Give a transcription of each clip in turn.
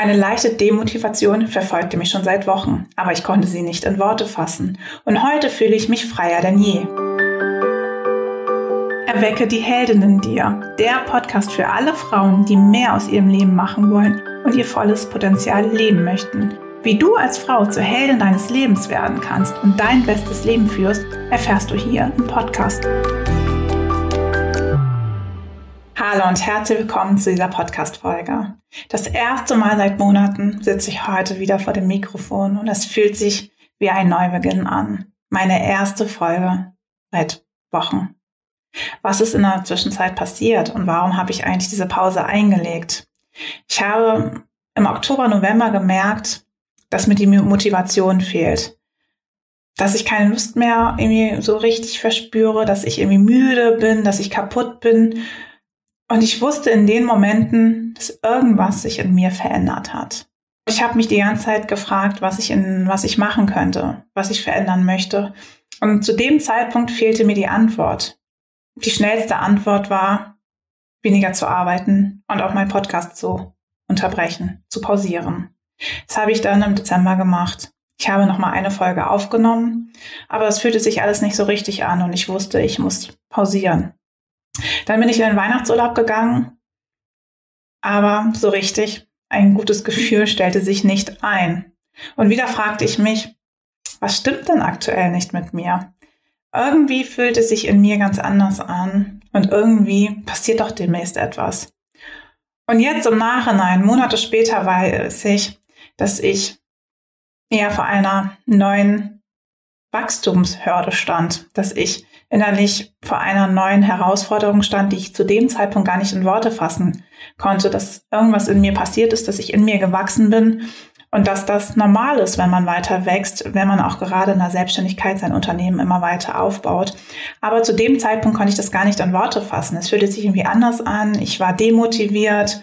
Eine leichte Demotivation verfolgte mich schon seit Wochen, aber ich konnte sie nicht in Worte fassen. Und heute fühle ich mich freier denn je. Erwecke die Heldin in dir. Der Podcast für alle Frauen, die mehr aus ihrem Leben machen wollen und ihr volles Potenzial leben möchten. Wie du als Frau zur Heldin deines Lebens werden kannst und dein bestes Leben führst, erfährst du hier im Podcast. Hallo und herzlich willkommen zu dieser Podcast-Folge. Das erste Mal seit Monaten sitze ich heute wieder vor dem Mikrofon und es fühlt sich wie ein Neubeginn an. Meine erste Folge seit Wochen. Was ist in der Zwischenzeit passiert und warum habe ich eigentlich diese Pause eingelegt? Ich habe im Oktober, November gemerkt, dass mir die Motivation fehlt. Dass ich keine Lust mehr irgendwie so richtig verspüre, dass ich irgendwie müde bin, dass ich kaputt bin und ich wusste in den Momenten, dass irgendwas sich in mir verändert hat. Ich habe mich die ganze Zeit gefragt, was ich in, was ich machen könnte, was ich verändern möchte. Und zu dem Zeitpunkt fehlte mir die Antwort. Die schnellste Antwort war, weniger zu arbeiten und auch meinen Podcast zu unterbrechen, zu pausieren. Das habe ich dann im Dezember gemacht. Ich habe noch mal eine Folge aufgenommen, aber es fühlte sich alles nicht so richtig an und ich wusste, ich muss pausieren. Dann bin ich in den Weihnachtsurlaub gegangen, aber so richtig ein gutes Gefühl stellte sich nicht ein. Und wieder fragte ich mich, was stimmt denn aktuell nicht mit mir? Irgendwie fühlt es sich in mir ganz anders an und irgendwie passiert doch demnächst etwas. Und jetzt im Nachhinein, Monate später, weiß ich, dass ich eher vor einer neuen Wachstumshürde stand, dass ich innerlich vor einer neuen Herausforderung stand, die ich zu dem Zeitpunkt gar nicht in Worte fassen konnte, dass irgendwas in mir passiert ist, dass ich in mir gewachsen bin und dass das normal ist, wenn man weiter wächst, wenn man auch gerade in der Selbstständigkeit sein Unternehmen immer weiter aufbaut. Aber zu dem Zeitpunkt konnte ich das gar nicht in Worte fassen. Es fühlte sich irgendwie anders an. Ich war demotiviert.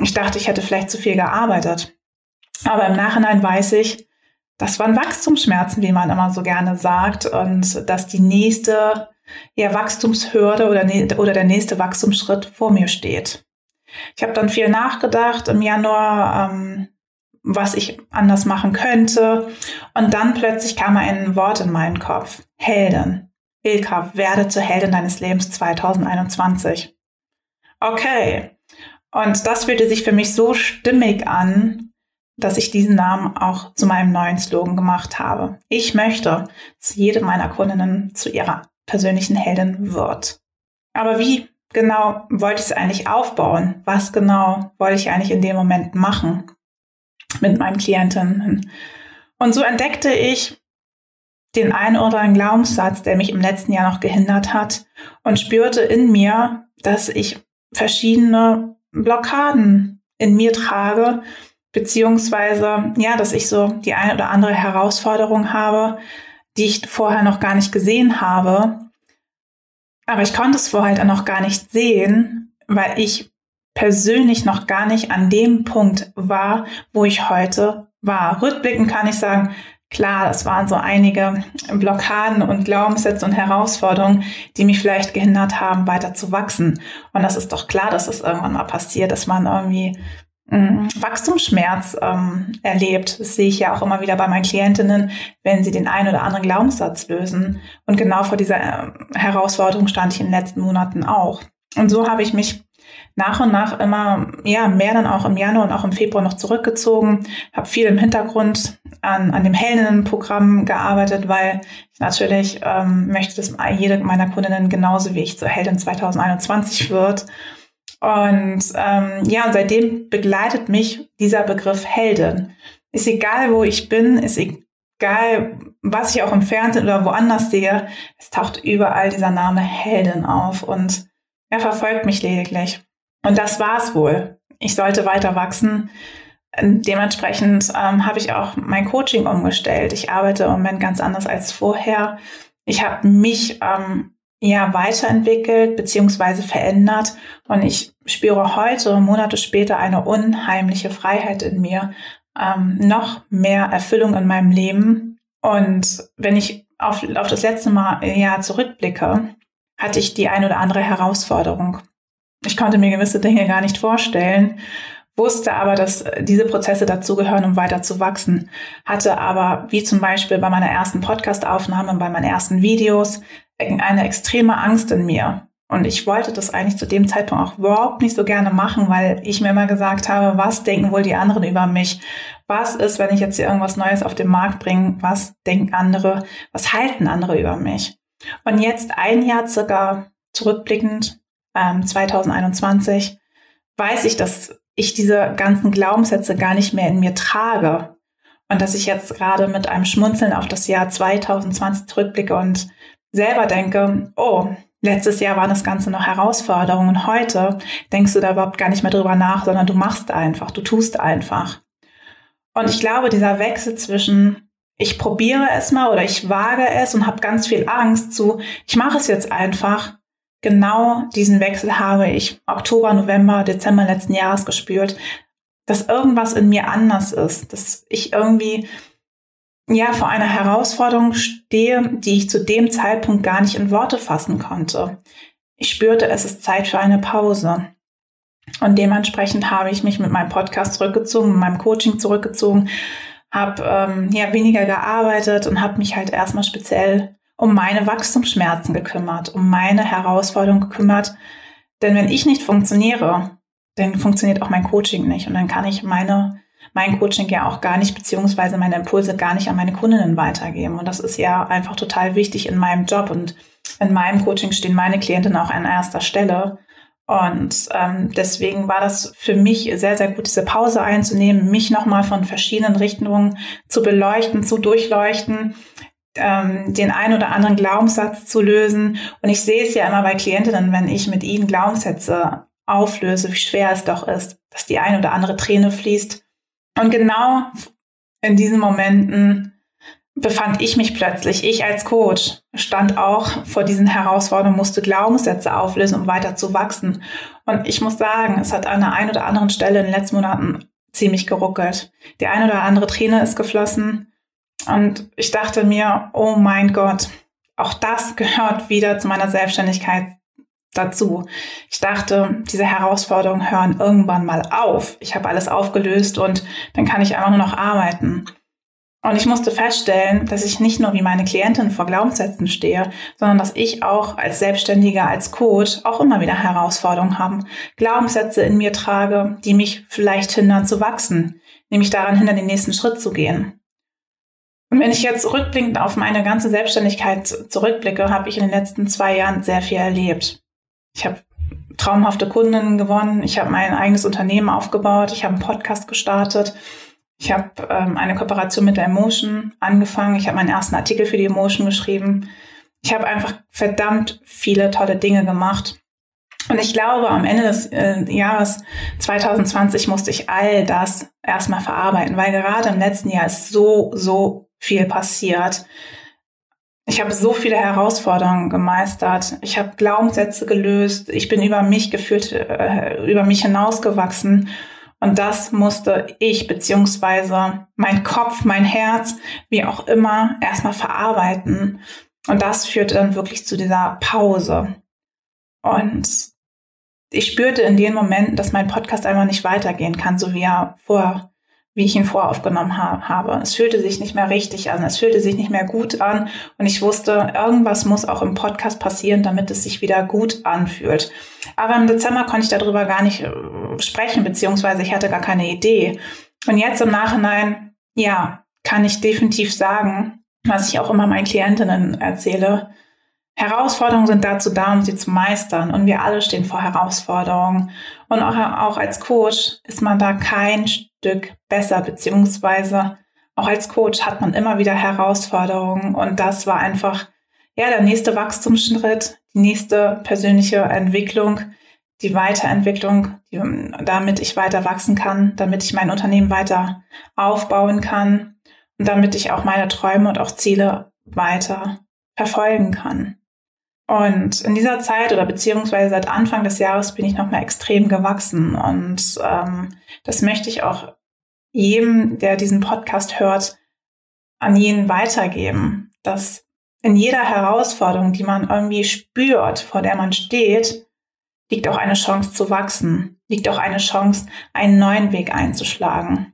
Ich dachte, ich hätte vielleicht zu viel gearbeitet. Aber im Nachhinein weiß ich, das waren Wachstumsschmerzen, wie man immer so gerne sagt, und dass die nächste ja, Wachstumshürde oder, oder der nächste Wachstumsschritt vor mir steht. Ich habe dann viel nachgedacht im Januar, ähm, was ich anders machen könnte. Und dann plötzlich kam ein Wort in meinen Kopf. Heldin. Ilka, werde zur Heldin deines Lebens 2021. Okay. Und das fühlte sich für mich so stimmig an, dass ich diesen Namen auch zu meinem neuen Slogan gemacht habe. Ich möchte, dass jede meiner Kundinnen zu ihrer persönlichen Heldin wird. Aber wie genau wollte ich es eigentlich aufbauen? Was genau wollte ich eigentlich in dem Moment machen mit meinen Klientinnen? Und so entdeckte ich den einen oder anderen Glaubenssatz, der mich im letzten Jahr noch gehindert hat und spürte in mir, dass ich verschiedene Blockaden in mir trage, beziehungsweise ja, dass ich so die eine oder andere Herausforderung habe, die ich vorher noch gar nicht gesehen habe. Aber ich konnte es vorher halt noch gar nicht sehen, weil ich persönlich noch gar nicht an dem Punkt war, wo ich heute war. Rückblickend kann ich sagen, klar, es waren so einige Blockaden und Glaubenssätze und Herausforderungen, die mich vielleicht gehindert haben, weiter zu wachsen. Und das ist doch klar, dass es irgendwann mal passiert, dass man irgendwie Wachstumsschmerz ähm, erlebt. Das sehe ich ja auch immer wieder bei meinen Klientinnen, wenn sie den einen oder anderen Glaubenssatz lösen. Und genau vor dieser äh, Herausforderung stand ich in den letzten Monaten auch. Und so habe ich mich nach und nach immer ja mehr dann auch im Januar und auch im Februar noch zurückgezogen, habe viel im Hintergrund an, an dem Heldinnen-Programm gearbeitet, weil ich natürlich ähm, möchte, dass jede meiner Kundinnen genauso wie ich zur Heldin 2021 wird. Und ähm, ja, und seitdem begleitet mich dieser Begriff Heldin. Ist egal, wo ich bin, ist egal, was ich auch im Fernsehen oder woanders sehe, es taucht überall dieser Name Heldin auf und er verfolgt mich lediglich. Und das war's wohl. Ich sollte weiter wachsen. Dementsprechend ähm, habe ich auch mein Coaching umgestellt. Ich arbeite im Moment ganz anders als vorher. Ich habe mich ähm, ja weiterentwickelt beziehungsweise verändert und ich spüre heute, Monate später, eine unheimliche Freiheit in mir, ähm, noch mehr Erfüllung in meinem Leben. Und wenn ich auf, auf das letzte Mal ja zurückblicke, hatte ich die ein oder andere Herausforderung. Ich konnte mir gewisse Dinge gar nicht vorstellen. wusste aber, dass diese Prozesse dazugehören, um weiter zu wachsen, hatte aber, wie zum Beispiel bei meiner ersten Podcast-Aufnahme, bei meinen ersten Videos, eine extreme Angst in mir. Und ich wollte das eigentlich zu dem Zeitpunkt auch überhaupt nicht so gerne machen, weil ich mir immer gesagt habe, was denken wohl die anderen über mich? Was ist, wenn ich jetzt hier irgendwas Neues auf den Markt bringe? Was denken andere? Was halten andere über mich? Und jetzt ein Jahr circa zurückblickend, ähm, 2021, weiß ich, dass ich diese ganzen Glaubenssätze gar nicht mehr in mir trage. Und dass ich jetzt gerade mit einem Schmunzeln auf das Jahr 2020 zurückblicke und selber denke, oh, letztes Jahr waren das Ganze noch Herausforderungen. Heute denkst du da überhaupt gar nicht mehr drüber nach, sondern du machst einfach, du tust einfach. Und ich glaube, dieser Wechsel zwischen ich probiere es mal oder ich wage es und habe ganz viel Angst zu, ich mache es jetzt einfach, genau diesen Wechsel habe ich Oktober, November, Dezember letzten Jahres gespürt, dass irgendwas in mir anders ist, dass ich irgendwie ja vor einer Herausforderung stehe, die ich zu dem Zeitpunkt gar nicht in Worte fassen konnte. Ich spürte, es ist Zeit für eine Pause. Und dementsprechend habe ich mich mit meinem Podcast zurückgezogen, mit meinem Coaching zurückgezogen, habe ähm, ja weniger gearbeitet und habe mich halt erstmal speziell um meine Wachstumsschmerzen gekümmert, um meine Herausforderungen gekümmert. Denn wenn ich nicht funktioniere, dann funktioniert auch mein Coaching nicht. Und dann kann ich meine, mein Coaching ja auch gar nicht, beziehungsweise meine Impulse gar nicht an meine Kundinnen weitergeben. Und das ist ja einfach total wichtig in meinem Job. Und in meinem Coaching stehen meine Klientinnen auch an erster Stelle. Und ähm, deswegen war das für mich sehr, sehr gut, diese Pause einzunehmen, mich nochmal von verschiedenen Richtungen zu beleuchten, zu durchleuchten, ähm, den ein oder anderen Glaubenssatz zu lösen. Und ich sehe es ja immer bei Klientinnen, wenn ich mit ihnen Glaubenssätze auflöse, wie schwer es doch ist, dass die ein oder andere Träne fließt. Und genau in diesen Momenten befand ich mich plötzlich, ich als Coach, stand auch vor diesen Herausforderungen, musste Glaubenssätze auflösen, um weiter zu wachsen. Und ich muss sagen, es hat an der einen oder anderen Stelle in den letzten Monaten ziemlich geruckelt. Die eine oder andere Träne ist geflossen. Und ich dachte mir, oh mein Gott, auch das gehört wieder zu meiner Selbstständigkeit dazu. Ich dachte, diese Herausforderungen hören irgendwann mal auf. Ich habe alles aufgelöst und dann kann ich einfach nur noch arbeiten. Und ich musste feststellen, dass ich nicht nur wie meine Klientin vor Glaubenssätzen stehe, sondern dass ich auch als Selbstständiger, als Coach auch immer wieder Herausforderungen habe. Glaubenssätze in mir trage, die mich vielleicht hindern zu wachsen, nämlich daran hindern, den nächsten Schritt zu gehen. Und wenn ich jetzt rückblickend auf meine ganze Selbstständigkeit zurückblicke, habe ich in den letzten zwei Jahren sehr viel erlebt. Ich habe traumhafte Kunden gewonnen, ich habe mein eigenes Unternehmen aufgebaut, ich habe einen Podcast gestartet, ich habe ähm, eine Kooperation mit der Emotion angefangen, ich habe meinen ersten Artikel für die Emotion geschrieben. Ich habe einfach verdammt viele tolle Dinge gemacht. Und ich glaube, am Ende des äh, Jahres 2020 musste ich all das erstmal verarbeiten, weil gerade im letzten Jahr ist so, so viel passiert. Ich habe so viele Herausforderungen gemeistert. Ich habe Glaubenssätze gelöst. Ich bin über mich gefühlt, äh, über mich hinausgewachsen. Und das musste ich beziehungsweise mein Kopf, mein Herz, wie auch immer, erstmal verarbeiten. Und das führte dann wirklich zu dieser Pause. Und ich spürte in den Momenten, dass mein Podcast einfach nicht weitergehen kann, so wie er vor wie ich ihn voraufgenommen ha habe. Es fühlte sich nicht mehr richtig an, es fühlte sich nicht mehr gut an und ich wusste, irgendwas muss auch im Podcast passieren, damit es sich wieder gut anfühlt. Aber im Dezember konnte ich darüber gar nicht äh, sprechen, beziehungsweise ich hatte gar keine Idee. Und jetzt im Nachhinein, ja, kann ich definitiv sagen, was ich auch immer meinen Klientinnen erzähle, Herausforderungen sind dazu da, um sie zu meistern. Und wir alle stehen vor Herausforderungen. Und auch, auch als Coach ist man da kein Stück besser, beziehungsweise auch als Coach hat man immer wieder Herausforderungen. Und das war einfach, ja, der nächste Wachstumsschritt, die nächste persönliche Entwicklung, die Weiterentwicklung, die, damit ich weiter wachsen kann, damit ich mein Unternehmen weiter aufbauen kann und damit ich auch meine Träume und auch Ziele weiter verfolgen kann. Und in dieser Zeit oder beziehungsweise seit Anfang des Jahres bin ich nochmal extrem gewachsen. Und ähm, das möchte ich auch jedem, der diesen Podcast hört, an jeden weitergeben, dass in jeder Herausforderung, die man irgendwie spürt, vor der man steht, liegt auch eine Chance zu wachsen. liegt auch eine Chance, einen neuen Weg einzuschlagen.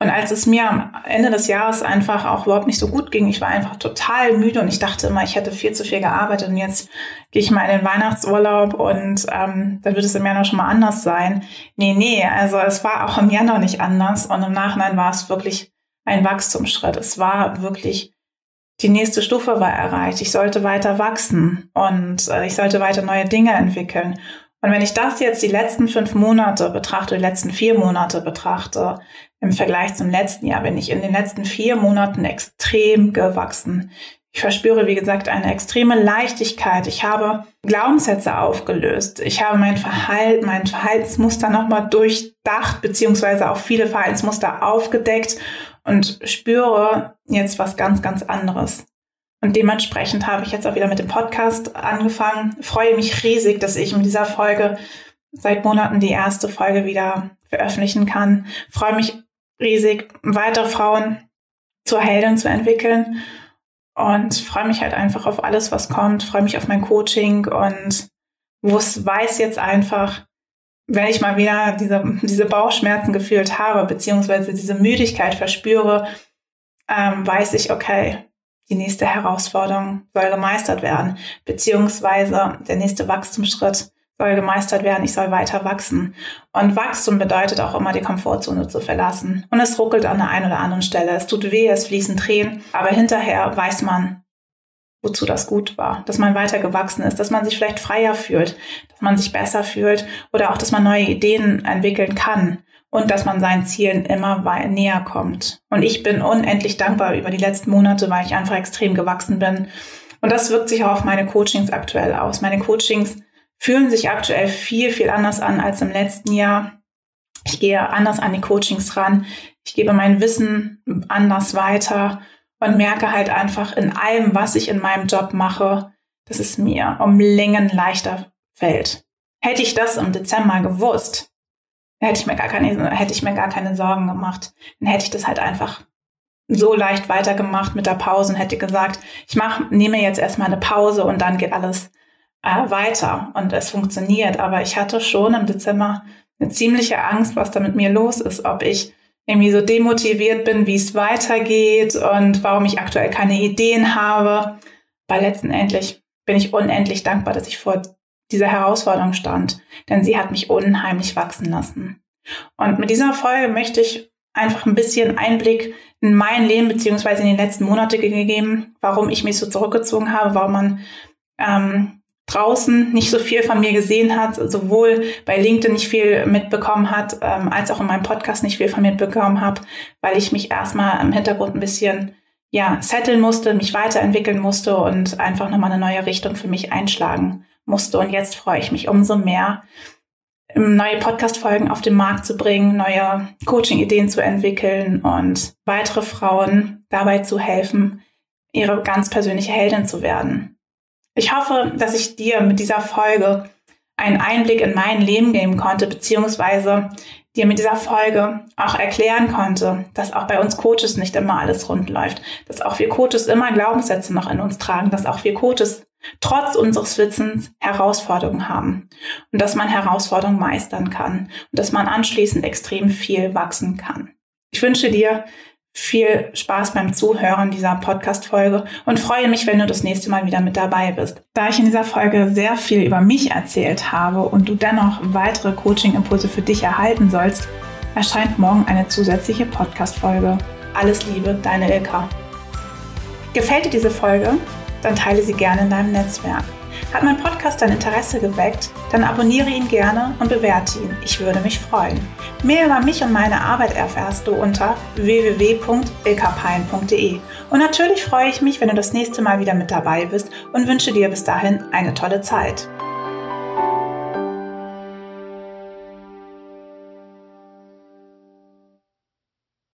Und als es mir am Ende des Jahres einfach auch überhaupt nicht so gut ging, ich war einfach total müde und ich dachte immer, ich hätte viel zu viel gearbeitet und jetzt gehe ich mal in den Weihnachtsurlaub und ähm, dann wird es im Januar schon mal anders sein. Nee, nee, also es war auch im Januar nicht anders und im Nachhinein war es wirklich ein Wachstumsschritt. Es war wirklich, die nächste Stufe war erreicht. Ich sollte weiter wachsen und äh, ich sollte weiter neue Dinge entwickeln. Und wenn ich das jetzt die letzten fünf Monate betrachte, die letzten vier Monate betrachte, im Vergleich zum letzten Jahr, bin ich in den letzten vier Monaten extrem gewachsen. Ich verspüre, wie gesagt, eine extreme Leichtigkeit. Ich habe Glaubenssätze aufgelöst. Ich habe mein Verhalten, mein Verhaltensmuster nochmal durchdacht, beziehungsweise auch viele Verhaltensmuster aufgedeckt und spüre jetzt was ganz, ganz anderes. Und dementsprechend habe ich jetzt auch wieder mit dem Podcast angefangen. Freue mich riesig, dass ich mit dieser Folge seit Monaten die erste Folge wieder veröffentlichen kann. Freue mich riesig, weitere Frauen zur Heldin zu entwickeln und freue mich halt einfach auf alles, was kommt. Freue mich auf mein Coaching und weiß jetzt einfach, wenn ich mal wieder diese, diese Bauchschmerzen gefühlt habe, beziehungsweise diese Müdigkeit verspüre, ähm, weiß ich, okay, die nächste Herausforderung soll gemeistert werden, beziehungsweise der nächste Wachstumsschritt soll gemeistert werden, ich soll weiter wachsen. Und Wachstum bedeutet auch immer, die Komfortzone zu verlassen. Und es ruckelt an der einen oder anderen Stelle, es tut weh, es fließen Tränen, aber hinterher weiß man, wozu das gut war, dass man weiter gewachsen ist, dass man sich vielleicht freier fühlt, dass man sich besser fühlt oder auch, dass man neue Ideen entwickeln kann und dass man seinen Zielen immer näher kommt. Und ich bin unendlich dankbar über die letzten Monate, weil ich einfach extrem gewachsen bin. Und das wirkt sich auch auf meine Coachings aktuell aus. Meine Coachings fühlen sich aktuell viel, viel anders an als im letzten Jahr. Ich gehe anders an die Coachings ran. Ich gebe mein Wissen anders weiter und merke halt einfach in allem, was ich in meinem Job mache, dass es mir um Längen leichter fällt. Hätte ich das im Dezember gewusst, hätte ich mir gar keine, hätte ich mir gar keine Sorgen gemacht. Dann hätte ich das halt einfach so leicht weitergemacht mit der Pause und hätte gesagt, ich mache, nehme jetzt erstmal eine Pause und dann geht alles äh, weiter und es funktioniert. Aber ich hatte schon im Dezember eine ziemliche Angst, was da mit mir los ist, ob ich irgendwie so demotiviert bin, wie es weitergeht und warum ich aktuell keine Ideen habe. Weil letztendlich bin ich unendlich dankbar, dass ich vor dieser Herausforderung stand, denn sie hat mich unheimlich wachsen lassen. Und mit dieser Folge möchte ich einfach ein bisschen Einblick in mein Leben beziehungsweise in die letzten Monate gegeben, warum ich mich so zurückgezogen habe, warum man ähm, draußen nicht so viel von mir gesehen hat, sowohl bei LinkedIn nicht viel mitbekommen hat, ähm, als auch in meinem Podcast nicht viel von mir mitbekommen habe, weil ich mich erstmal im Hintergrund ein bisschen ja, setteln musste, mich weiterentwickeln musste und einfach nochmal eine neue Richtung für mich einschlagen musste. Und jetzt freue ich mich umso mehr, neue Podcast-Folgen auf den Markt zu bringen, neue Coaching-Ideen zu entwickeln und weitere Frauen dabei zu helfen, ihre ganz persönliche Heldin zu werden. Ich hoffe, dass ich dir mit dieser Folge einen Einblick in mein Leben geben konnte, beziehungsweise dir mit dieser Folge auch erklären konnte, dass auch bei uns Coaches nicht immer alles rund läuft, dass auch wir Coaches immer Glaubenssätze noch in uns tragen, dass auch wir Coaches trotz unseres Wissens Herausforderungen haben und dass man Herausforderungen meistern kann und dass man anschließend extrem viel wachsen kann. Ich wünsche dir viel Spaß beim Zuhören dieser Podcast-Folge und freue mich, wenn du das nächste Mal wieder mit dabei bist. Da ich in dieser Folge sehr viel über mich erzählt habe und du dennoch weitere Coaching-Impulse für dich erhalten sollst, erscheint morgen eine zusätzliche Podcast-Folge. Alles Liebe, deine Ilka. Gefällt dir diese Folge? Dann teile sie gerne in deinem Netzwerk. Hat mein Podcast dein Interesse geweckt? Dann abonniere ihn gerne und bewerte ihn. Ich würde mich freuen. Mehr über mich und meine Arbeit erfährst du unter www.ilkapein.de. Und natürlich freue ich mich, wenn du das nächste Mal wieder mit dabei bist und wünsche dir bis dahin eine tolle Zeit.